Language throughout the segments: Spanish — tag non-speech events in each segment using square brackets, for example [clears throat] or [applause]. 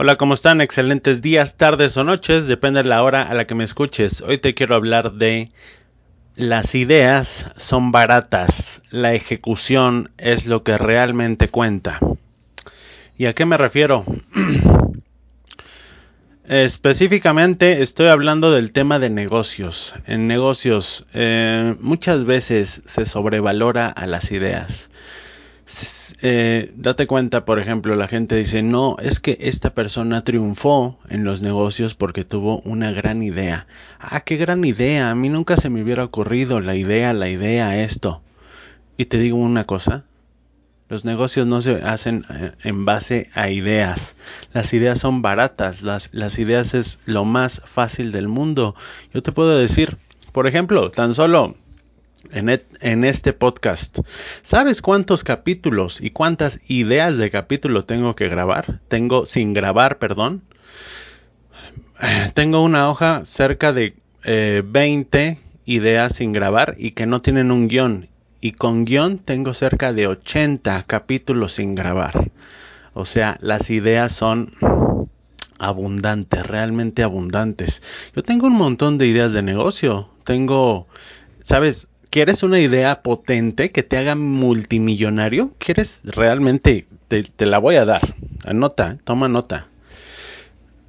Hola, ¿cómo están? Excelentes días, tardes o noches, depende de la hora a la que me escuches. Hoy te quiero hablar de las ideas son baratas, la ejecución es lo que realmente cuenta. ¿Y a qué me refiero? [clears throat] Específicamente estoy hablando del tema de negocios. En negocios eh, muchas veces se sobrevalora a las ideas eh, date cuenta, por ejemplo, la gente dice, no, es que esta persona triunfó en los negocios porque tuvo una gran idea. Ah, qué gran idea, a mí nunca se me hubiera ocurrido la idea, la idea, esto. Y te digo una cosa, los negocios no se hacen eh, en base a ideas. Las ideas son baratas, las, las ideas es lo más fácil del mundo. Yo te puedo decir, por ejemplo, tan solo en, este podcast. ¿Sabes cuántos capítulos y cuántas ideas de capítulo tengo que grabar? Tengo sin grabar, perdón. Tengo una hoja cerca de 20 eh, ideas sin grabar y que no tienen un guion. Y con guion tengo cerca de 80 capítulos sin grabar. O sea, las ideas son abundantes, realmente abundantes. Yo tengo un montón de ideas de negocio. Tengo, ¿sabes? ¿Quieres una idea potente que te haga multimillonario? ¿Quieres realmente? Te, la voy a dar. Anota, toma nota.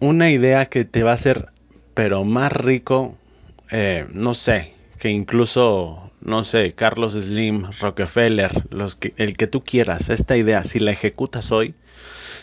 Una idea que te va a hacer, pero más rico, eh, no sé, que incluso, no sé, Carlos Slim, Rockefeller, el que tú quieras, esta idea, si la ejecutas hoy,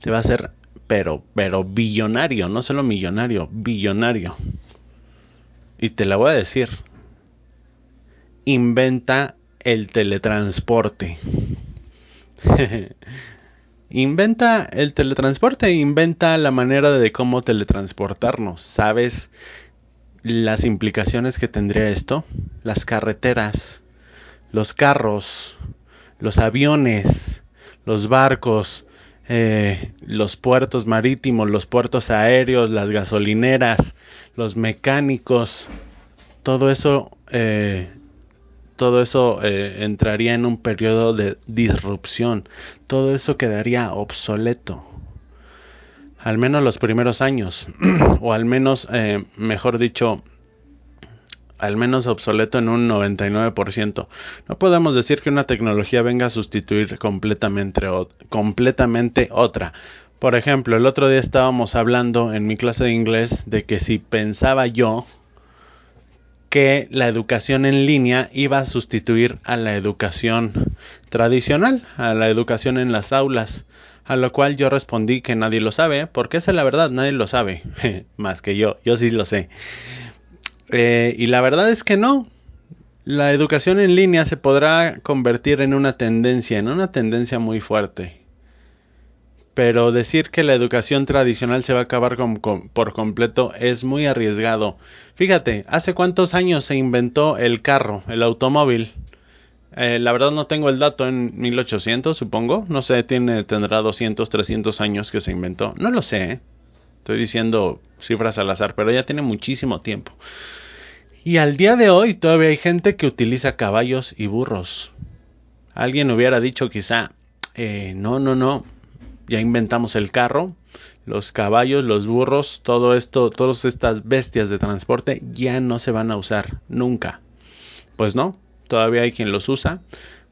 te va a hacer, pero, pero billonario, no solo millonario, billonario. Y te la voy a decir, inventa el teletransporte. [laughs] inventa el teletransporte, inventa la manera de cómo teletransportarnos. ¿Sabes las implicaciones que tendría esto? Las carreteras, los carros, los aviones, los barcos, eh, los puertos marítimos, los puertos aéreos, las gasolineras, los mecánicos, todo eso eh, todo eso eh, entraría en un periodo de disrupción, todo eso quedaría obsoleto. Al menos los primeros años, [clears throat] o al menos, eh, mejor dicho, al menos obsoleto en un 99%. No podemos decir que una tecnología venga a sustituir completamente, completamente otra. Por ejemplo, el otro día estábamos hablando en mi clase de inglés de que si pensaba yo que la educación en línea iba a sustituir a la educación tradicional, a la educación en las aulas, a lo cual yo respondí que nadie lo sabe, porque esa es la verdad, nadie lo sabe, [laughs] más que yo, yo sí lo sé. Eh, y la verdad es que no, la educación en línea se podrá convertir en una tendencia, en una tendencia muy fuerte pero decir que la educación tradicional se va a acabar por completo es muy arriesgado. Fíjate, ¿hace cuántos años se inventó el carro, el automóvil? Eh, la verdad no tengo el dato en 1800, supongo. No sé, tiene, tendrá 200, 300 años que se inventó. No lo sé. ¿eh? Estoy diciendo cifras al azar, pero ya tiene muchísimo tiempo. Y al día de hoy todavía hay gente que utiliza caballos y burros. Alguien hubiera dicho quizá, eh, no, no, no, ya inventamos el carro, los caballos, los burros, todo esto, todas estas bestias de transporte ya no se van a usar nunca. Pues no, todavía hay quien los usa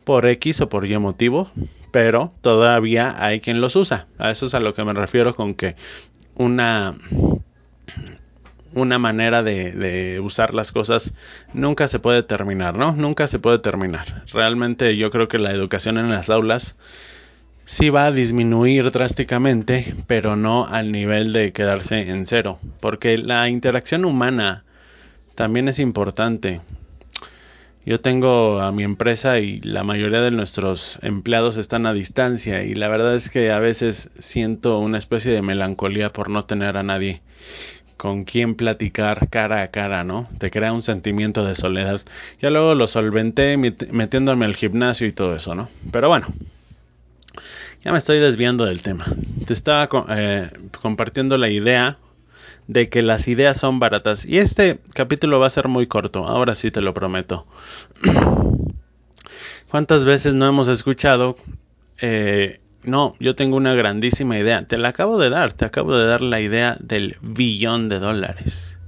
por X o por Y motivo, pero todavía hay quien los usa. A eso es a lo que me refiero con que una una manera de, de, usar las cosas nunca se puede terminar, ¿no? Nunca se puede terminar. Realmente yo creo que la educación en las aulas sí va a disminuir drásticamente, pero no al nivel de quedarse en cero, porque la interacción humana también es importante. Yo tengo a mi empresa y la mayoría de nuestros empleados están a distancia y la verdad es que a veces siento una especie de melancolía por no tener a nadie con quien platicar cara a cara, ¿no? Te crea un sentimiento de soledad. Ya luego lo solventé metiéndome al gimnasio y todo eso, ¿no? Pero bueno, ya me estoy desviando del tema. Te estaba eh, compartiendo la idea de que las ideas son baratas. Y este capítulo va a ser muy corto, ahora sí te lo prometo. [clears throat] ¿Cuántas veces no hemos escuchado? Eh, no, yo tengo una grandísima idea. Te la acabo de dar, te acabo de dar la idea del billón de dólares.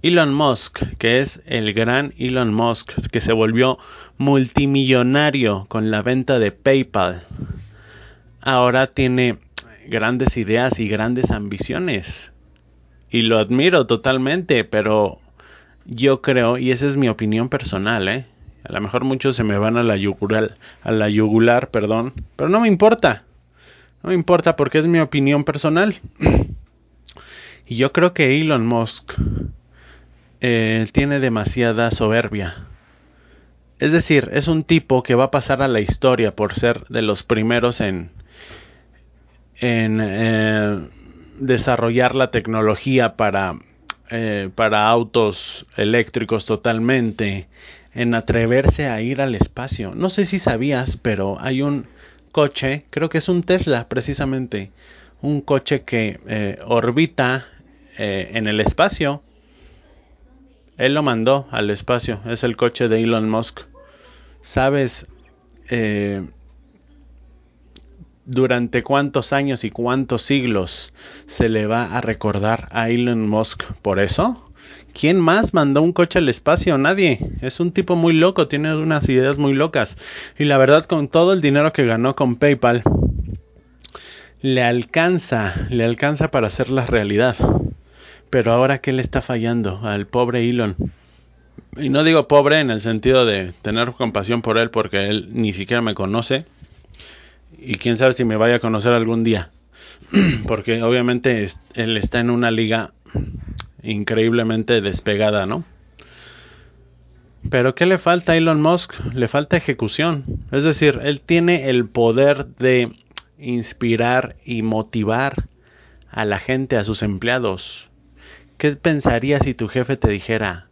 Elon Musk, que es el gran Elon Musk, que se volvió multimillonario con la venta de PayPal ahora tiene grandes ideas y grandes ambiciones. Y lo admiro totalmente, pero yo creo, y esa es mi opinión personal, ¿eh? A lo mejor muchos se me van a la yugular, a la yugular, perdón, pero no me importa. No me importa porque es mi opinión personal. [clears throat] y yo creo que Elon Musk eh, tiene demasiada soberbia. Es decir, es un tipo que va a pasar a la historia por ser de los primeros en, en eh, desarrollar la tecnología para, eh, para autos eléctricos totalmente, en atreverse a ir al espacio. No sé si sabías, pero hay un coche, creo que es un Tesla precisamente, un coche que eh, orbita en el espacio. Él lo mandó al espacio, es el coche de Elon Musk. ¿Sabes? Durante cuántos años y cuántos siglos se le va a recordar a Elon Musk por eso? ¿Quién más mandó un coche al espacio? Nadie. Es un tipo muy loco, tiene unas ideas muy locas. Y la verdad, con todo el dinero que ganó con PayPal, le alcanza, le alcanza para hacerla realidad. Pero ahora, ¿qué le está fallando al pobre Elon? Y no digo pobre en el sentido de tener compasión por él, porque él ni siquiera me conoce y quién sabe si me vaya a conocer algún día. [clears throat] Porque obviamente él está en una liga increíblemente despegada, ¿no? Pero ¿qué le falta a Elon Musk? Le falta ejecución. Es decir, él tiene el poder de inspirar y motivar a la gente, a sus empleados. ¿Qué pensaría si tu jefe te dijera,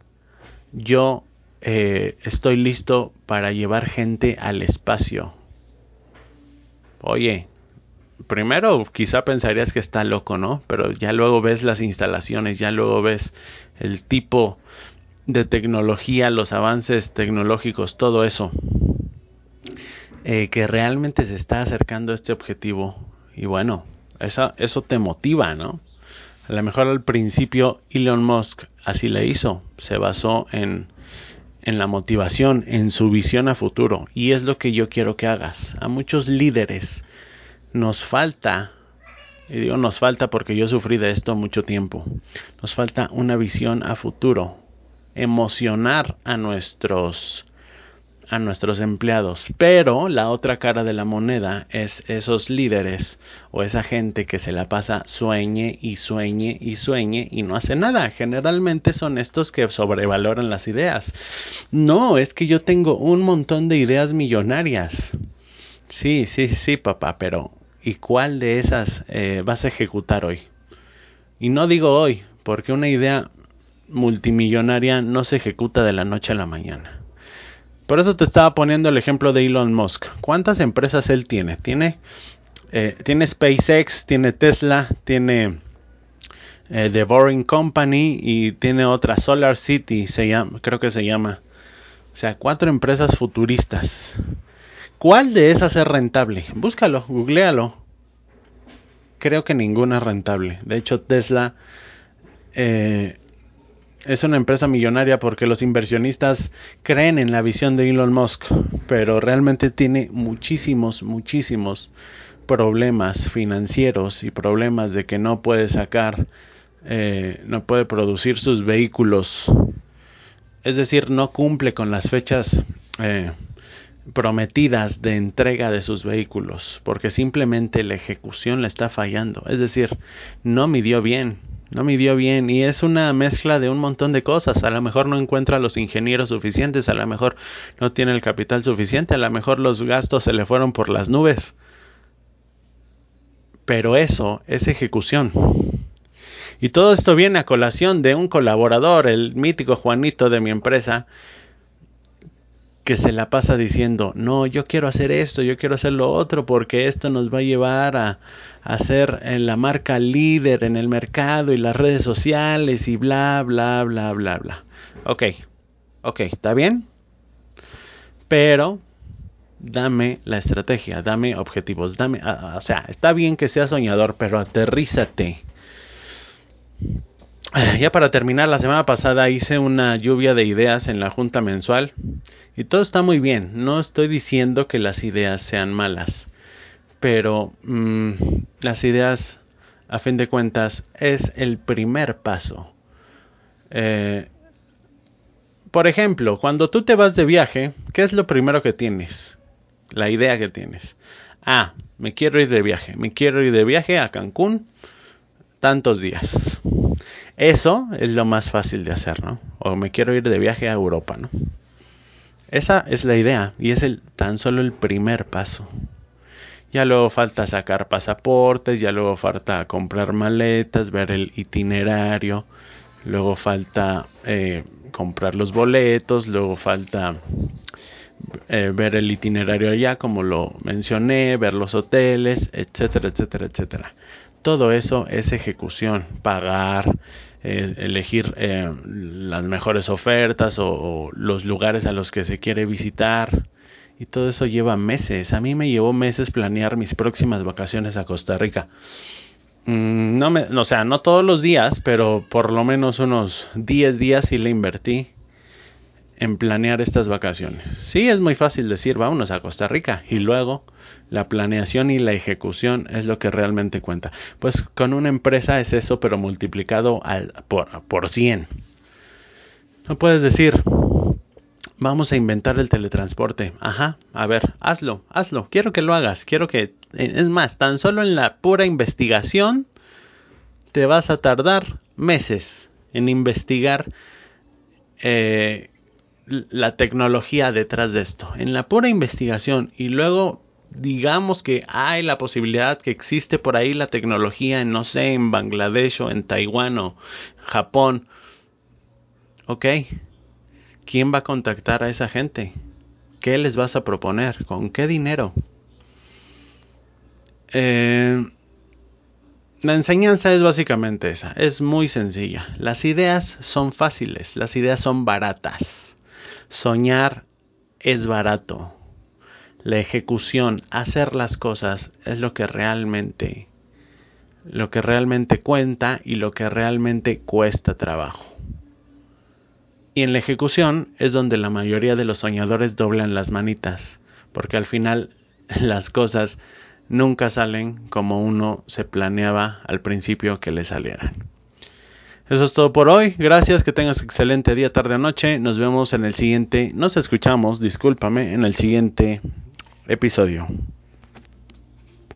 yo eh, estoy listo para llevar gente al espacio? Oye, primero quizá pensarías que está loco, ¿no? Pero ya luego ves las instalaciones, ya luego ves el tipo de tecnología, los avances tecnológicos, todo eso, eh, que realmente se está acercando a este objetivo. Y bueno, eso, eso te motiva, ¿no? A lo mejor al principio Elon Musk así le hizo, se basó en en la motivación, en su visión a futuro. Y es lo que yo quiero que hagas. A muchos líderes nos falta, y digo nos falta porque yo sufrí de esto mucho tiempo, nos falta una visión a futuro, emocionar a nuestros a nuestros empleados. Pero la otra cara de la moneda es esos líderes o esa gente que se la pasa sueñe y sueñe y sueñe y no hace nada. Generalmente son estos que sobrevaloran las ideas. No, es que yo tengo un montón de ideas millonarias. Sí, sí, sí, papá, pero ¿y cuál de esas eh, vas a ejecutar hoy? Y no digo hoy, porque una idea multimillonaria no se ejecuta de la noche a la mañana. Por eso te estaba poniendo el ejemplo de Elon Musk. ¿Cuántas empresas él tiene? Tiene, eh, tiene SpaceX, tiene Tesla, tiene eh, The Boring Company y tiene otra Solar City, creo que se llama. O sea, cuatro empresas futuristas. ¿Cuál de esas es rentable? Búscalo, googlealo. Creo que ninguna es rentable. De hecho, Tesla eh, es una empresa millonaria porque los inversionistas creen en la visión de Elon Musk, pero realmente tiene muchísimos, muchísimos problemas financieros y problemas de que no puede sacar, eh, no puede producir sus vehículos. Es decir, no cumple con las fechas eh, prometidas de entrega de sus vehículos, porque simplemente la ejecución le está fallando. Es decir, no midió bien no midió bien y es una mezcla de un montón de cosas. A lo mejor no encuentra los ingenieros suficientes, a lo mejor no tiene el capital suficiente, a lo mejor los gastos se le fueron por las nubes. Pero eso es ejecución. Y todo esto viene a colación de un colaborador, el mítico Juanito de mi empresa, que se la pasa diciendo, no, yo quiero hacer esto, yo quiero hacer lo otro, porque esto nos va a llevar a, a ser en eh, la marca líder en el mercado y las redes sociales y bla, bla, bla, bla, bla. Ok, ok, ¿está bien? Pero dame la estrategia, dame objetivos, dame, o sea, está bien que seas soñador, pero aterrízate. Ya para terminar, la semana pasada hice una lluvia de ideas en la junta mensual y todo está muy bien. No estoy diciendo que las ideas sean malas, pero mm, las ideas, a fin de cuentas, es el primer paso. Eh, por ejemplo, cuando tú te vas de viaje, ¿qué es lo primero que tienes? La idea que tienes. Ah, me quiero ir de viaje. Me quiero ir de viaje a Cancún tantos días. Eso es lo más fácil de hacer, ¿no? O me quiero ir de viaje a Europa, ¿no? Esa es la idea y es el tan solo el primer paso. Ya luego falta sacar pasaportes, ya luego falta comprar maletas, ver el itinerario, luego falta eh, comprar los boletos, luego falta eh, ver el itinerario allá, como lo mencioné, ver los hoteles, etcétera, etcétera, etcétera. Todo eso es ejecución, pagar, eh, elegir eh, las mejores ofertas o, los lugares a los que se quiere visitar. Y todo eso lleva meses. A mí me llevó meses planear mis próximas vacaciones a Costa Rica. Mm, no me, o sea, no todos los días, pero por lo menos unos 10 días sí le invertí en planear estas vacaciones. Sí, es muy fácil decir, vámonos a Costa Rica y luego la planeación y la ejecución es lo que realmente cuenta. Pues con una empresa es eso, pero multiplicado por, por 100. No puedes decir, vamos a inventar el teletransporte. Ajá, a ver, hazlo, hazlo. Quiero que lo hagas. Quiero que, es más, tan solo en la pura investigación te vas a tardar meses en investigar eh, la tecnología detrás de esto, en la pura investigación y luego digamos que hay la posibilidad que existe por ahí la tecnología en no sé, en Bangladesh o en Taiwán o Japón. ¿Ok? ¿Quién va a contactar a esa gente? ¿Qué les vas a proponer? ¿Con qué dinero? Eh, la enseñanza es básicamente esa, es muy sencilla. Las ideas son fáciles, las ideas son baratas. Soñar es barato. La ejecución, hacer las cosas es lo que realmente lo que realmente cuenta y lo que realmente cuesta trabajo. Y en la ejecución es donde la mayoría de los soñadores doblan las manitas, porque al final [laughs] las cosas nunca salen como uno se planeaba al principio que le salieran. Eso es todo por hoy. Gracias, que tengas excelente día, tarde o noche. Nos vemos en el siguiente, nos escuchamos, discúlpame, en el siguiente episodio.